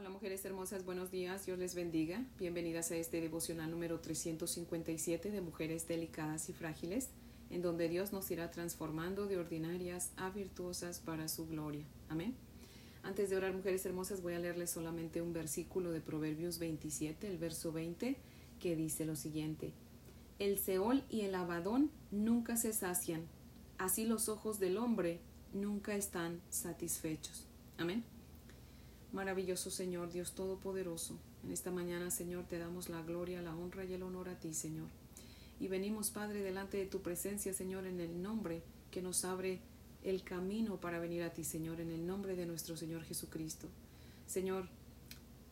Hola mujeres hermosas, buenos días, Dios les bendiga. Bienvenidas a este devocional número 357 de Mujeres Delicadas y Frágiles, en donde Dios nos irá transformando de ordinarias a virtuosas para su gloria. Amén. Antes de orar, mujeres hermosas, voy a leerles solamente un versículo de Proverbios 27, el verso 20, que dice lo siguiente. El Seol y el Abadón nunca se sacian, así los ojos del hombre nunca están satisfechos. Amén. Maravilloso Señor, Dios Todopoderoso, en esta mañana, Señor, te damos la gloria, la honra y el honor a ti, Señor. Y venimos, Padre, delante de tu presencia, Señor, en el nombre que nos abre el camino para venir a ti, Señor, en el nombre de nuestro Señor Jesucristo. Señor,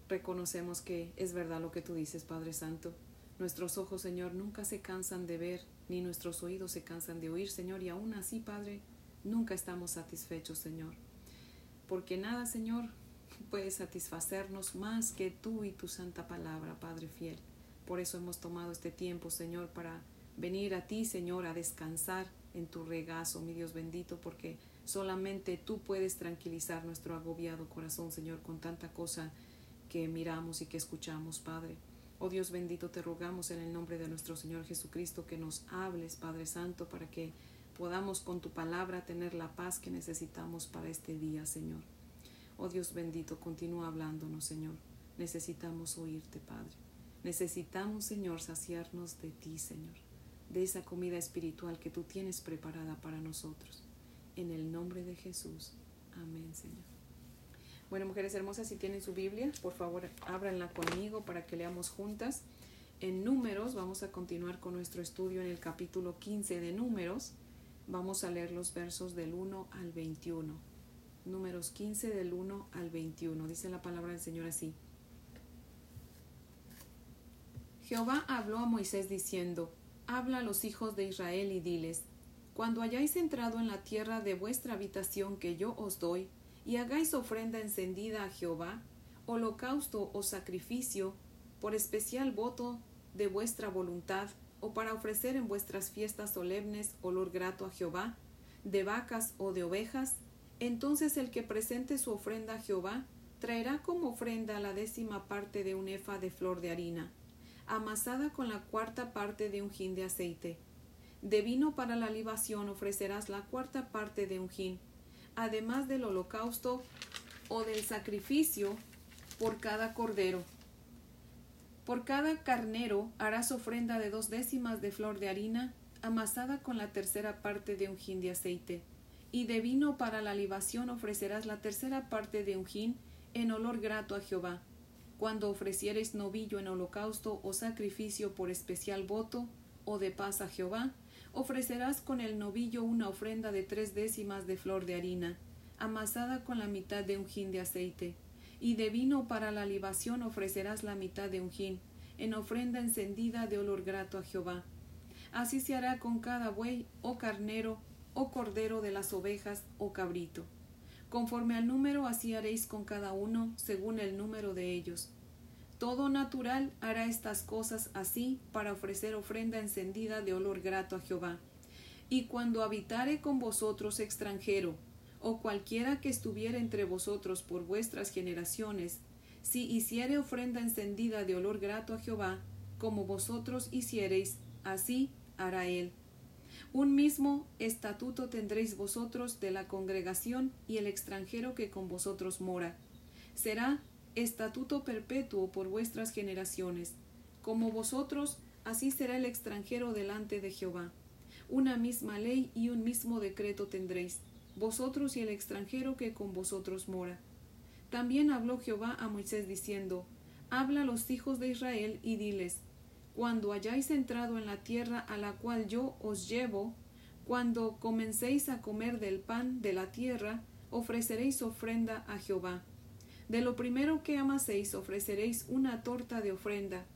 reconocemos que es verdad lo que tú dices, Padre Santo. Nuestros ojos, Señor, nunca se cansan de ver, ni nuestros oídos se cansan de oír, Señor, y aún así, Padre, nunca estamos satisfechos, Señor. Porque nada, Señor, puede satisfacernos más que tú y tu santa palabra, Padre fiel. Por eso hemos tomado este tiempo, Señor, para venir a ti, Señor, a descansar en tu regazo, mi Dios bendito, porque solamente tú puedes tranquilizar nuestro agobiado corazón, Señor, con tanta cosa que miramos y que escuchamos, Padre. Oh Dios bendito, te rogamos en el nombre de nuestro Señor Jesucristo que nos hables, Padre Santo, para que podamos con tu palabra tener la paz que necesitamos para este día, Señor. Oh Dios bendito, continúa hablándonos, Señor. Necesitamos oírte, Padre. Necesitamos, Señor, saciarnos de ti, Señor, de esa comida espiritual que tú tienes preparada para nosotros. En el nombre de Jesús. Amén, Señor. Bueno, mujeres hermosas, si tienen su Biblia, por favor, ábranla conmigo para que leamos juntas. En números, vamos a continuar con nuestro estudio en el capítulo 15 de números. Vamos a leer los versos del 1 al 21 números 15 del 1 al 21. Dice la palabra del Señor así. Jehová habló a Moisés diciendo, Habla a los hijos de Israel y diles, Cuando hayáis entrado en la tierra de vuestra habitación que yo os doy, y hagáis ofrenda encendida a Jehová, holocausto o sacrificio, por especial voto de vuestra voluntad, o para ofrecer en vuestras fiestas solemnes olor grato a Jehová, de vacas o de ovejas, entonces el que presente su ofrenda a Jehová traerá como ofrenda la décima parte de un efa de flor de harina, amasada con la cuarta parte de un hin de aceite. De vino para la libación ofrecerás la cuarta parte de un hin, además del holocausto o del sacrificio por cada cordero. Por cada carnero harás ofrenda de dos décimas de flor de harina, amasada con la tercera parte de un hin de aceite y de vino para la libación ofrecerás la tercera parte de un hin en olor grato a Jehová. Cuando ofrecieres novillo en holocausto o sacrificio por especial voto o de paz a Jehová, ofrecerás con el novillo una ofrenda de tres décimas de flor de harina, amasada con la mitad de un hin de aceite, y de vino para la libación ofrecerás la mitad de un hin, en ofrenda encendida de olor grato a Jehová. Así se hará con cada buey o carnero o cordero de las ovejas o cabrito. Conforme al número así haréis con cada uno, según el número de ellos. Todo natural hará estas cosas así para ofrecer ofrenda encendida de olor grato a Jehová. Y cuando habitare con vosotros extranjero, o cualquiera que estuviere entre vosotros por vuestras generaciones, si hiciere ofrenda encendida de olor grato a Jehová, como vosotros hiciereis, así hará él. Un mismo estatuto tendréis vosotros de la congregación y el extranjero que con vosotros mora. Será estatuto perpetuo por vuestras generaciones. Como vosotros, así será el extranjero delante de Jehová. Una misma ley y un mismo decreto tendréis, vosotros y el extranjero que con vosotros mora. También habló Jehová a Moisés diciendo, Habla a los hijos de Israel y diles, cuando hayáis entrado en la tierra a la cual yo os llevo, cuando comencéis a comer del pan de la tierra, ofreceréis ofrenda a Jehová. De lo primero que amaséis ofreceréis una torta de ofrenda.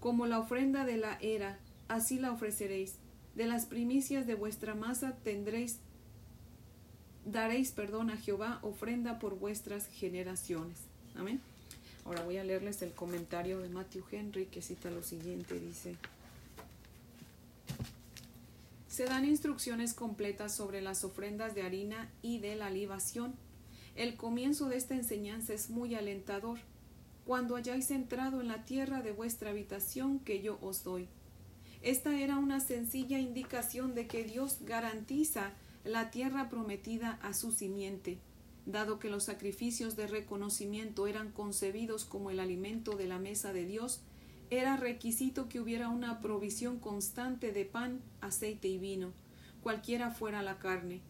Como la ofrenda de la era, así la ofreceréis. De las primicias de vuestra masa tendréis daréis perdón a Jehová ofrenda por vuestras generaciones. Amén. Ahora voy a leerles el comentario de Matthew Henry que cita lo siguiente, dice, se dan instrucciones completas sobre las ofrendas de harina y de la libación. El comienzo de esta enseñanza es muy alentador. Cuando hayáis entrado en la tierra de vuestra habitación que yo os doy. Esta era una sencilla indicación de que Dios garantiza la tierra prometida a su simiente, dado que los sacrificios de reconocimiento eran concebidos como el alimento de la mesa de Dios, era requisito que hubiera una provisión constante de pan, aceite y vino, cualquiera fuera la carne.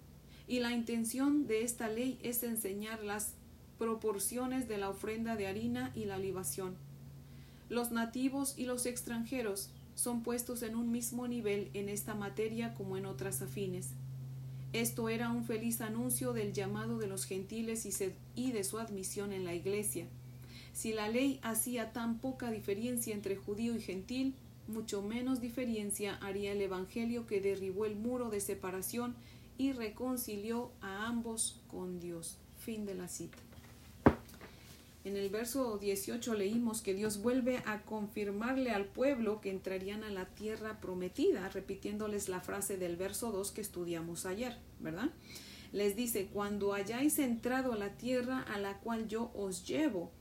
Y la intención de esta ley es enseñar las proporciones de la ofrenda de harina y la libación. Los nativos y los extranjeros son puestos en un mismo nivel en esta materia como en otras afines. Esto era un feliz anuncio del llamado de los gentiles y de su admisión en la Iglesia. Si la ley hacía tan poca diferencia entre judío y gentil, mucho menos diferencia haría el Evangelio que derribó el muro de separación y reconcilió a ambos con Dios. Fin de la cita. En el verso 18 leímos que Dios vuelve a confirmarle al pueblo que entrarían a la tierra prometida, repitiéndoles la frase del verso 2 que estudiamos ayer, ¿verdad? Les dice, cuando hayáis entrado a la tierra a la cual yo os llevo,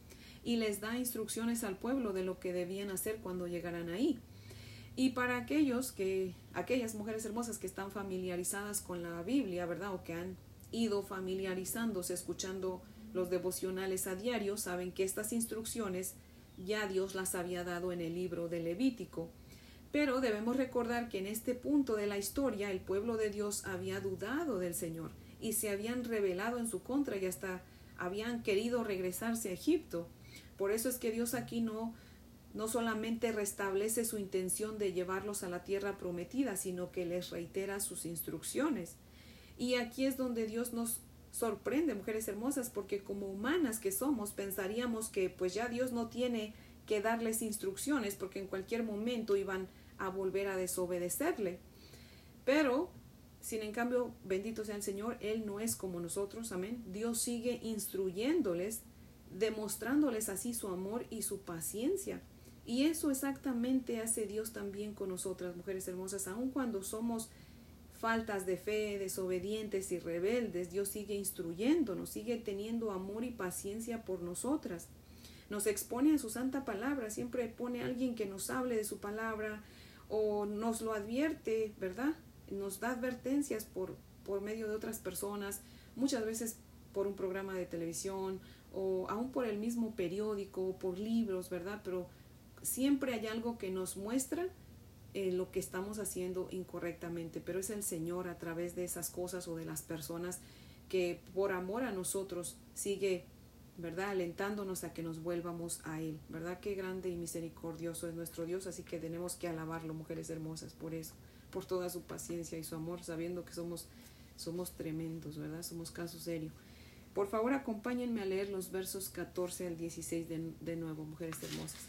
y les da instrucciones al pueblo de lo que debían hacer cuando llegaran ahí. Y para aquellos que, aquellas mujeres hermosas que están familiarizadas con la Biblia, ¿verdad? O que han ido familiarizándose, escuchando los devocionales a diario, saben que estas instrucciones ya Dios las había dado en el libro de Levítico. Pero debemos recordar que en este punto de la historia el pueblo de Dios había dudado del Señor y se habían rebelado en su contra y hasta habían querido regresarse a Egipto. Por eso es que Dios aquí no, no solamente restablece su intención de llevarlos a la tierra prometida, sino que les reitera sus instrucciones. Y aquí es donde Dios nos sorprende, mujeres hermosas, porque como humanas que somos, pensaríamos que pues ya Dios no tiene que darles instrucciones, porque en cualquier momento iban a volver a desobedecerle. Pero, sin en cambio, bendito sea el Señor, Él no es como nosotros, amén. Dios sigue instruyéndoles demostrándoles así su amor y su paciencia. Y eso exactamente hace Dios también con nosotras, mujeres hermosas, aun cuando somos faltas de fe, desobedientes y rebeldes, Dios sigue instruyéndonos, sigue teniendo amor y paciencia por nosotras. Nos expone a su santa palabra, siempre pone alguien que nos hable de su palabra o nos lo advierte, ¿verdad? Nos da advertencias por, por medio de otras personas, muchas veces por un programa de televisión o aún por el mismo periódico por libros, ¿verdad? Pero siempre hay algo que nos muestra eh, lo que estamos haciendo incorrectamente, pero es el Señor a través de esas cosas o de las personas que por amor a nosotros sigue, ¿verdad? Alentándonos a que nos vuelvamos a Él, ¿verdad? Qué grande y misericordioso es nuestro Dios, así que tenemos que alabarlo, mujeres hermosas, por eso, por toda su paciencia y su amor, sabiendo que somos, somos tremendos, ¿verdad? Somos caso serio. Por favor, acompáñenme a leer los versos 14 al 16 de, de nuevo, mujeres hermosas.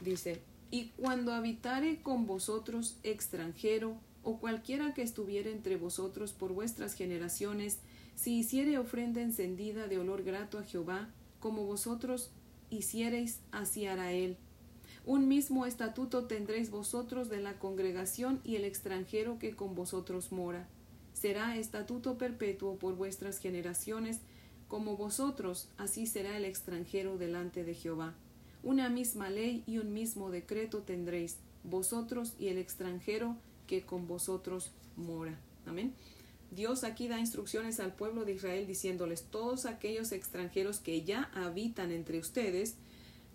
Dice, y cuando habitare con vosotros extranjero, o cualquiera que estuviere entre vosotros por vuestras generaciones, si hiciere ofrenda encendida de olor grato a Jehová, como vosotros hiciereis, así hará él. Un mismo estatuto tendréis vosotros de la congregación y el extranjero que con vosotros mora será estatuto perpetuo por vuestras generaciones, como vosotros, así será el extranjero delante de Jehová. Una misma ley y un mismo decreto tendréis, vosotros y el extranjero que con vosotros mora. Amén. Dios aquí da instrucciones al pueblo de Israel diciéndoles todos aquellos extranjeros que ya habitan entre ustedes,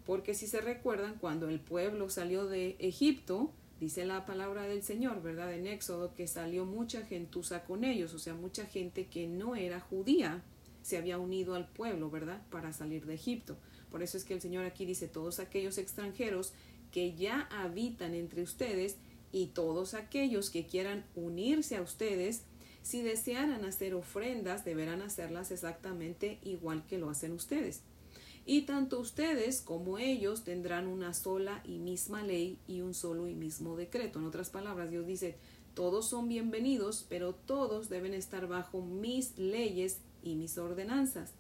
porque si se recuerdan, cuando el pueblo salió de Egipto, Dice la palabra del Señor, ¿verdad? En Éxodo, que salió mucha gentuza con ellos, o sea, mucha gente que no era judía se había unido al pueblo, ¿verdad? Para salir de Egipto. Por eso es que el Señor aquí dice, todos aquellos extranjeros que ya habitan entre ustedes y todos aquellos que quieran unirse a ustedes, si desearan hacer ofrendas, deberán hacerlas exactamente igual que lo hacen ustedes y tanto ustedes como ellos tendrán una sola y misma ley y un solo y mismo decreto. En otras palabras, Dios dice, todos son bienvenidos, pero todos deben estar bajo mis leyes y mis ordenanzas.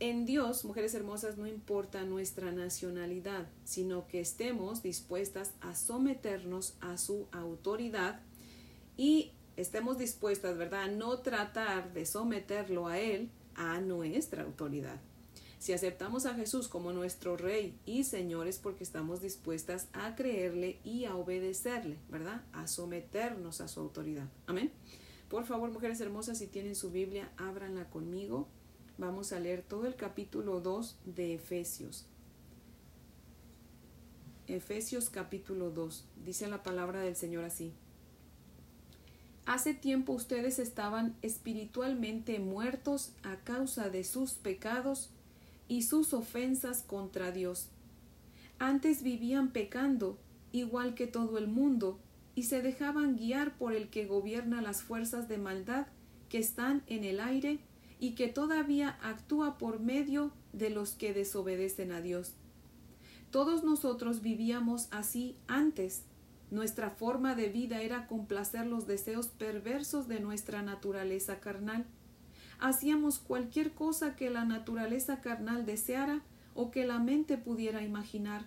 En Dios, mujeres hermosas, no importa nuestra nacionalidad, sino que estemos dispuestas a someternos a su autoridad y estemos dispuestas, ¿verdad?, a no tratar de someterlo a Él a nuestra autoridad. Si aceptamos a Jesús como nuestro Rey y Señor es porque estamos dispuestas a creerle y a obedecerle, ¿verdad? A someternos a su autoridad. Amén. Por favor, mujeres hermosas, si tienen su Biblia, ábranla conmigo. Vamos a leer todo el capítulo 2 de Efesios. Efesios capítulo 2. Dice la palabra del Señor así. Hace tiempo ustedes estaban espiritualmente muertos a causa de sus pecados y sus ofensas contra Dios. Antes vivían pecando, igual que todo el mundo, y se dejaban guiar por el que gobierna las fuerzas de maldad que están en el aire y que todavía actúa por medio de los que desobedecen a Dios. Todos nosotros vivíamos así antes. Nuestra forma de vida era complacer los deseos perversos de nuestra naturaleza carnal hacíamos cualquier cosa que la naturaleza carnal deseara o que la mente pudiera imaginar.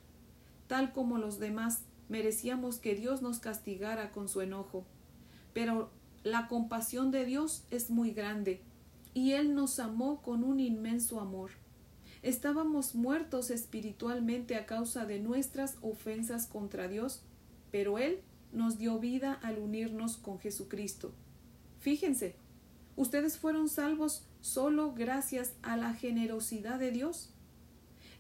Tal como los demás, merecíamos que Dios nos castigara con su enojo. Pero la compasión de Dios es muy grande, y Él nos amó con un inmenso amor. Estábamos muertos espiritualmente a causa de nuestras ofensas contra Dios, pero Él nos dio vida al unirnos con Jesucristo. Fíjense, Ustedes fueron salvos solo gracias a la generosidad de Dios.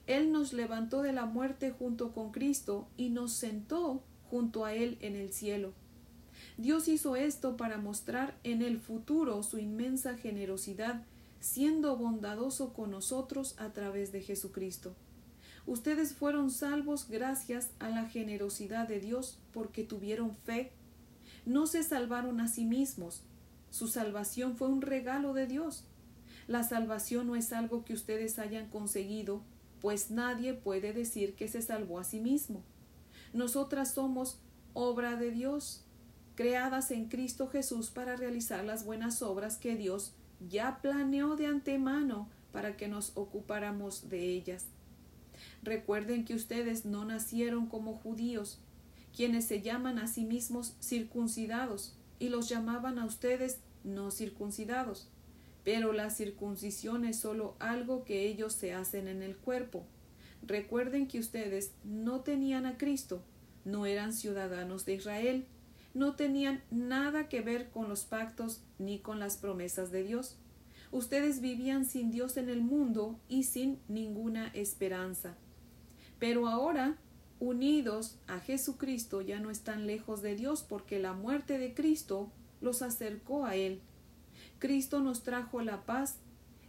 Él nos levantó de la muerte junto con Cristo y nos sentó junto a Él en el cielo. Dios hizo esto para mostrar en el futuro su inmensa generosidad, siendo bondadoso con nosotros a través de Jesucristo. Ustedes fueron salvos gracias a la generosidad de Dios porque tuvieron fe. No se salvaron a sí mismos, su salvación fue un regalo de Dios. La salvación no es algo que ustedes hayan conseguido, pues nadie puede decir que se salvó a sí mismo. Nosotras somos obra de Dios, creadas en Cristo Jesús para realizar las buenas obras que Dios ya planeó de antemano para que nos ocupáramos de ellas. Recuerden que ustedes no nacieron como judíos, quienes se llaman a sí mismos circuncidados, y los llamaban a ustedes no circuncidados. Pero la circuncisión es solo algo que ellos se hacen en el cuerpo. Recuerden que ustedes no tenían a Cristo, no eran ciudadanos de Israel, no tenían nada que ver con los pactos ni con las promesas de Dios. Ustedes vivían sin Dios en el mundo y sin ninguna esperanza. Pero ahora unidos a Jesucristo ya no están lejos de Dios porque la muerte de Cristo los acercó a Él. Cristo nos trajo la paz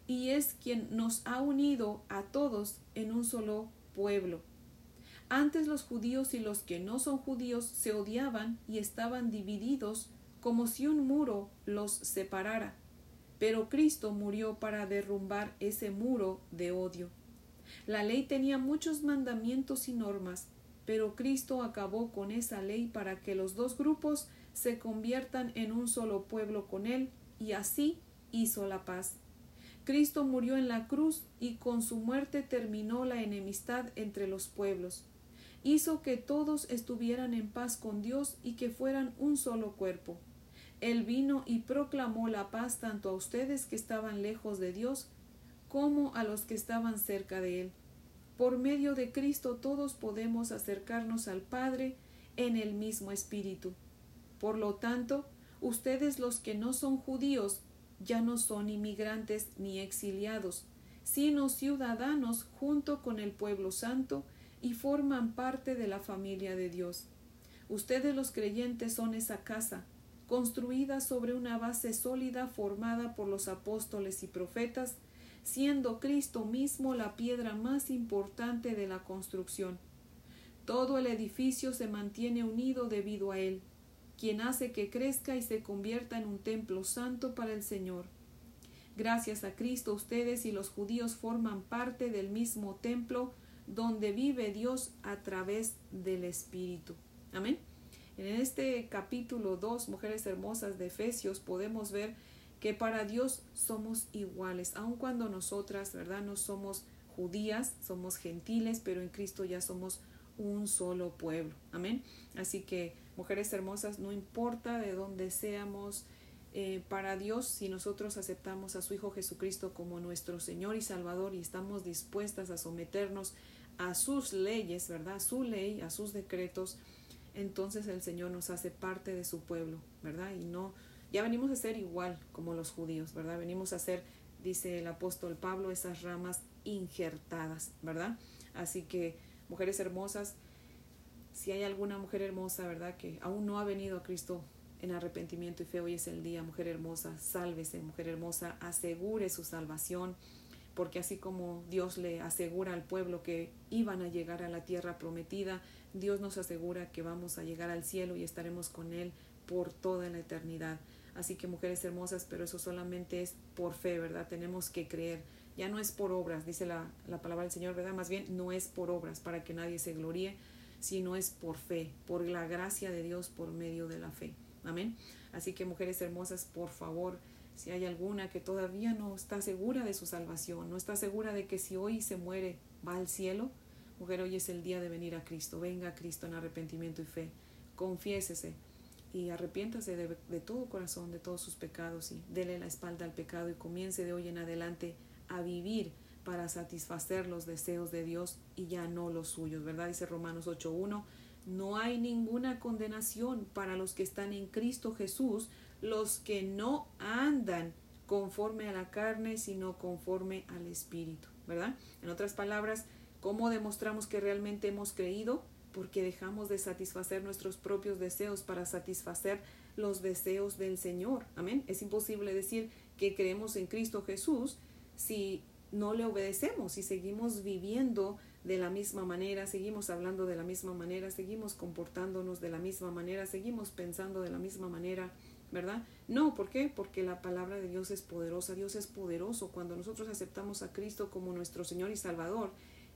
y es quien nos ha unido a todos en un solo pueblo. Antes los judíos y los que no son judíos se odiaban y estaban divididos como si un muro los separara. Pero Cristo murió para derrumbar ese muro de odio. La ley tenía muchos mandamientos y normas, pero Cristo acabó con esa ley para que los dos grupos se conviertan en un solo pueblo con Él, y así hizo la paz. Cristo murió en la cruz y con su muerte terminó la enemistad entre los pueblos. Hizo que todos estuvieran en paz con Dios y que fueran un solo cuerpo. Él vino y proclamó la paz tanto a ustedes que estaban lejos de Dios como a los que estaban cerca de Él. Por medio de Cristo todos podemos acercarnos al Padre en el mismo Espíritu. Por lo tanto, ustedes los que no son judíos ya no son inmigrantes ni exiliados, sino ciudadanos junto con el pueblo santo y forman parte de la familia de Dios. Ustedes los creyentes son esa casa, construida sobre una base sólida formada por los apóstoles y profetas, siendo Cristo mismo la piedra más importante de la construcción. Todo el edificio se mantiene unido debido a él, quien hace que crezca y se convierta en un templo santo para el Señor. Gracias a Cristo ustedes y los judíos forman parte del mismo templo donde vive Dios a través del Espíritu. Amén. En este capítulo 2, Mujeres Hermosas de Efesios, podemos ver que para Dios somos iguales, aun cuando nosotras, ¿verdad? No somos judías, somos gentiles, pero en Cristo ya somos un solo pueblo. Amén. Así que, mujeres hermosas, no importa de dónde seamos, eh, para Dios, si nosotros aceptamos a su Hijo Jesucristo como nuestro Señor y Salvador y estamos dispuestas a someternos a sus leyes, ¿verdad? A su ley, a sus decretos, entonces el Señor nos hace parte de su pueblo, ¿verdad? Y no, ya venimos a ser igual como los judíos, ¿verdad? Venimos a ser, dice el apóstol Pablo, esas ramas injertadas, ¿verdad? Así que, mujeres hermosas, si hay alguna mujer hermosa, ¿verdad? Que aún no ha venido a Cristo en arrepentimiento y fe. Hoy es el día, mujer hermosa, sálvese, mujer hermosa, asegure su salvación, porque así como Dios le asegura al pueblo que iban a llegar a la tierra prometida, Dios nos asegura que vamos a llegar al cielo y estaremos con Él por toda la eternidad. Así que mujeres hermosas, pero eso solamente es por fe, ¿verdad? Tenemos que creer. Ya no es por obras, dice la, la palabra del Señor, ¿verdad? Más bien no es por obras para que nadie se gloríe, sino es por fe, por la gracia de Dios por medio de la fe. Amén. Así que mujeres hermosas, por favor, si hay alguna que todavía no está segura de su salvación, no está segura de que si hoy se muere va al cielo, mujer, hoy es el día de venir a Cristo. Venga a Cristo en arrepentimiento y fe. Confiésese y arrepiéntase de, de todo corazón de todos sus pecados y dele la espalda al pecado y comience de hoy en adelante a vivir para satisfacer los deseos de Dios y ya no los suyos, ¿verdad? Dice Romanos 8.1 no hay ninguna condenación para los que están en Cristo Jesús, los que no andan conforme a la carne, sino conforme al Espíritu, ¿verdad? En otras palabras, ¿cómo demostramos que realmente hemos creído? Porque dejamos de satisfacer nuestros propios deseos para satisfacer los deseos del Señor. Amén. Es imposible decir que creemos en Cristo Jesús si no le obedecemos, si seguimos viviendo de la misma manera, seguimos hablando de la misma manera, seguimos comportándonos de la misma manera, seguimos pensando de la misma manera, ¿verdad? No, ¿por qué? Porque la palabra de Dios es poderosa, Dios es poderoso. Cuando nosotros aceptamos a Cristo como nuestro Señor y Salvador,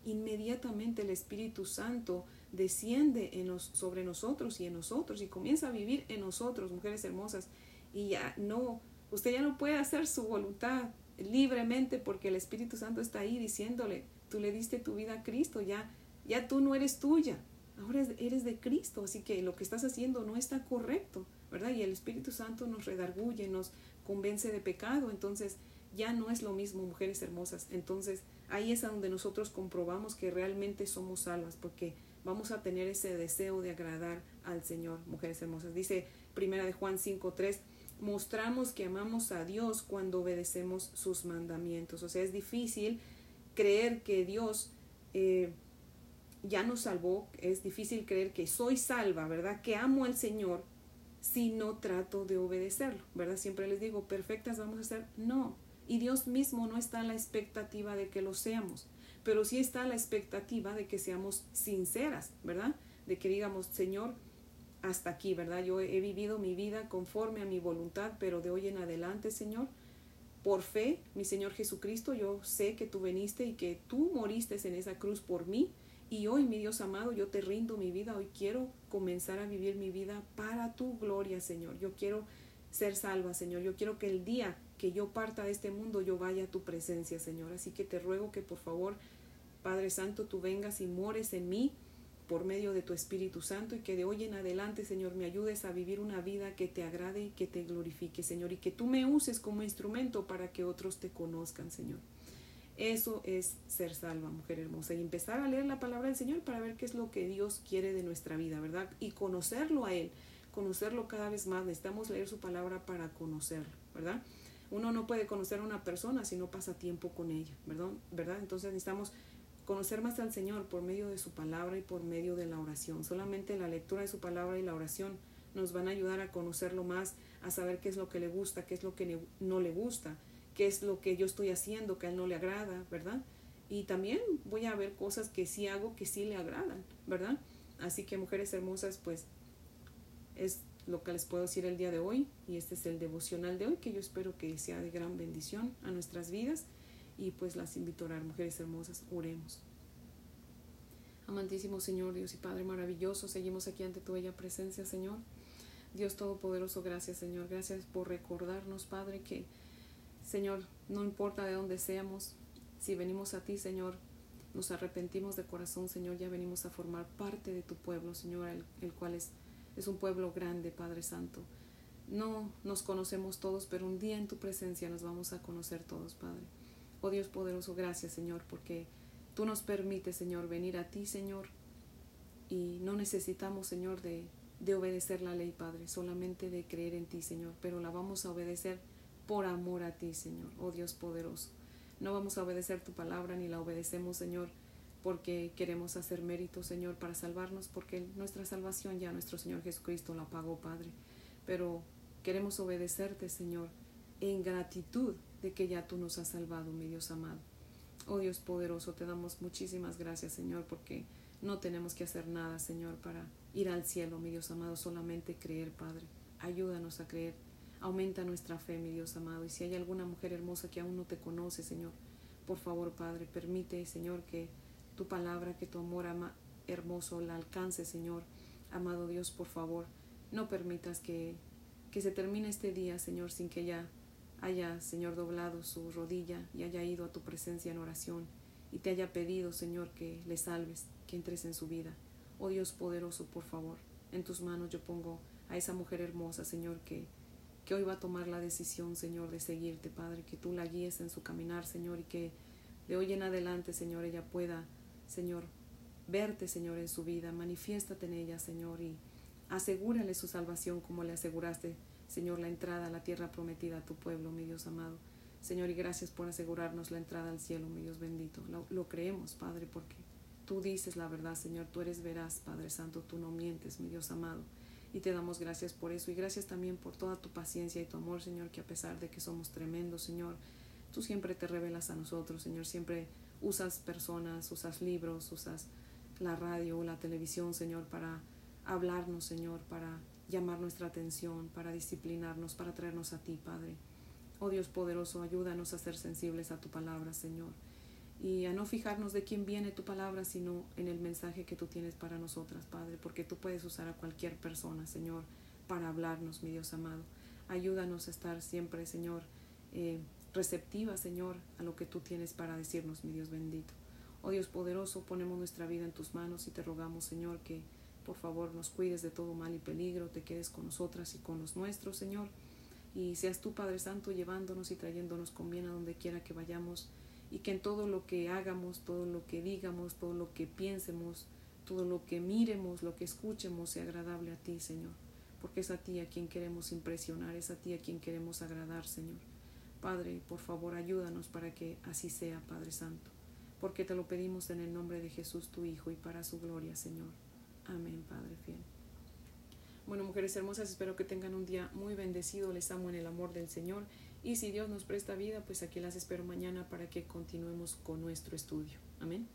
inmediatamente el Espíritu Santo desciende en sobre nosotros y en nosotros y comienza a vivir en nosotros, mujeres hermosas. Y ya no, usted ya no puede hacer su voluntad libremente porque el Espíritu Santo está ahí diciéndole, tú le diste tu vida a Cristo, ya, ya tú no eres tuya, ahora eres de Cristo, así que lo que estás haciendo no está correcto, ¿verdad? Y el Espíritu Santo nos redarguye, nos convence de pecado, entonces ya no es lo mismo, mujeres hermosas. Entonces ahí es donde nosotros comprobamos que realmente somos salvas, porque vamos a tener ese deseo de agradar al Señor, mujeres hermosas. Dice Primera de Juan 5.3, mostramos que amamos a Dios cuando obedecemos sus mandamientos. O sea, es difícil creer que Dios eh, ya nos salvó, es difícil creer que soy salva, ¿verdad? Que amo al Señor si no trato de obedecerlo, ¿verdad? Siempre les digo, perfectas vamos a ser, no. Y Dios mismo no está en la expectativa de que lo seamos, pero sí está en la expectativa de que seamos sinceras, ¿verdad? De que digamos, Señor, hasta aquí, ¿verdad? Yo he vivido mi vida conforme a mi voluntad, pero de hoy en adelante, Señor, por fe, mi Señor Jesucristo, yo sé que tú veniste y que tú moriste en esa cruz por mí. Y hoy, mi Dios amado, yo te rindo mi vida. Hoy quiero comenzar a vivir mi vida para tu gloria, Señor. Yo quiero ser salva, Señor. Yo quiero que el día que yo parta de este mundo, yo vaya a tu presencia, Señor. Así que te ruego que por favor, Padre Santo, tú vengas y mores en mí por medio de tu Espíritu Santo y que de hoy en adelante, Señor, me ayudes a vivir una vida que te agrade y que te glorifique, Señor, y que tú me uses como instrumento para que otros te conozcan, Señor. Eso es ser salva, mujer hermosa, y empezar a leer la palabra del Señor para ver qué es lo que Dios quiere de nuestra vida, ¿verdad? Y conocerlo a Él, conocerlo cada vez más. Necesitamos leer su palabra para conocerlo, ¿verdad? Uno no puede conocer a una persona si no pasa tiempo con ella, ¿verdad? ¿verdad? Entonces necesitamos conocer más al Señor por medio de su palabra y por medio de la oración. Solamente la lectura de su palabra y la oración nos van a ayudar a conocerlo más, a saber qué es lo que le gusta, qué es lo que no le gusta, qué es lo que yo estoy haciendo que a él no le agrada, ¿verdad? Y también voy a ver cosas que sí hago que sí le agradan, ¿verdad? Así que mujeres hermosas, pues es lo que les puedo decir el día de hoy y este es el devocional de hoy que yo espero que sea de gran bendición a nuestras vidas y pues las invito a orar, mujeres hermosas, oremos. Amantísimo Señor, Dios y Padre maravilloso, seguimos aquí ante tu bella presencia, Señor. Dios Todopoderoso, gracias, Señor. Gracias por recordarnos, Padre, que, Señor, no importa de dónde seamos, si venimos a ti, Señor, nos arrepentimos de corazón, Señor, ya venimos a formar parte de tu pueblo, Señor, el, el cual es, es un pueblo grande, Padre Santo. no nos conocemos todos, pero un día en tu presencia nos vamos a conocer todos, Padre. Oh Dios poderoso, gracias, Señor, porque tú nos permites, Señor, venir a ti, Señor, y no necesitamos, Señor, de, de obedecer la ley, Padre, solamente de creer en ti, Señor, pero la vamos a obedecer por amor a ti, Señor, oh Dios poderoso. No vamos a obedecer tu palabra ni la obedecemos, Señor, porque queremos hacer mérito, Señor, para salvarnos, porque nuestra salvación ya nuestro Señor Jesucristo la pagó, Padre. Pero queremos obedecerte, Señor, en gratitud que ya tú nos has salvado, mi Dios amado. Oh Dios poderoso, te damos muchísimas gracias, Señor, porque no tenemos que hacer nada, Señor, para ir al cielo, mi Dios amado, solamente creer, Padre. Ayúdanos a creer Aumenta nuestra fe, mi Dios amado. Y si hay alguna mujer hermosa que aún no te conoce, Señor, por favor, Padre, permite, Señor, que tu palabra, que tu amor hermoso la alcance, Señor. Amado Dios, por favor, no permitas que, que se termine este día, Señor, sin que ella haya, Señor, doblado su rodilla y haya ido a tu presencia en oración y te haya pedido, Señor, que le salves, que entres en su vida. Oh Dios poderoso, por favor, en tus manos yo pongo a esa mujer hermosa, Señor, que que hoy va a tomar la decisión, Señor, de seguirte, Padre, que tú la guíes en su caminar, Señor, y que de hoy en adelante, Señor, ella pueda, Señor, verte, Señor, en su vida, manifiéstate en ella, Señor, y asegúrale su salvación como le aseguraste, Señor, la entrada a la tierra prometida a tu pueblo, mi Dios amado. Señor, y gracias por asegurarnos la entrada al cielo, mi Dios bendito. Lo, creemos, Padre, porque tú dices la verdad, Señor, tú eres veraz, Padre Santo, tú no mientes, mi Dios amado. Y te damos gracias por eso. Y gracias también por toda tu paciencia y tu amor, Señor, que a pesar de que somos tremendos, Señor, tú siempre te revelas a nosotros, Señor, siempre usas personas, usas libros, usas la radio o la televisión, Señor, para hablarnos, Señor, para llamar nuestra atención, para disciplinarnos, para traernos a ti, Padre. Oh Dios poderoso, ayúdanos a ser sensibles a tu palabra, Señor y a no fijarnos de quién viene tu palabra, sino en el mensaje que tú tienes para nosotras, Padre, porque tú puedes usar a cualquier persona, Señor, para hablarnos, mi Dios amado. Ayúdanos a estar siempre, Señor, eh, receptiva, Señor, a lo que tú tienes para decirnos, mi Dios bendito. Oh Dios poderoso, ponemos nuestra vida en tus manos y te rogamos, Señor, que por favor nos cuides de todo mal y peligro, te quedes con nosotras y con los nuestros, Señor, y seas tú, Padre Santo, llevándonos y trayéndonos con bien a donde quiera que vayamos y que en todo lo que hagamos, todo lo que digamos, todo lo que piensemos, todo lo que miremos, lo que escuchemos sea agradable a ti, Señor, porque es a ti a quien queremos impresionar, es a ti a quien queremos agradar, Señor. Padre, por favor, ayúdanos para que así sea, Padre Santo, porque te lo pedimos en el nombre de Jesús, tu Hijo, y para su gloria, Señor. Amén, Padre fiel. Bueno, mujeres hermosas, espero que tengan un día muy bendecido. Les amo en el amor del Señor y si Dios nos presta vida, pues aquí las espero mañana para que continuemos con nuestro estudio. Amén.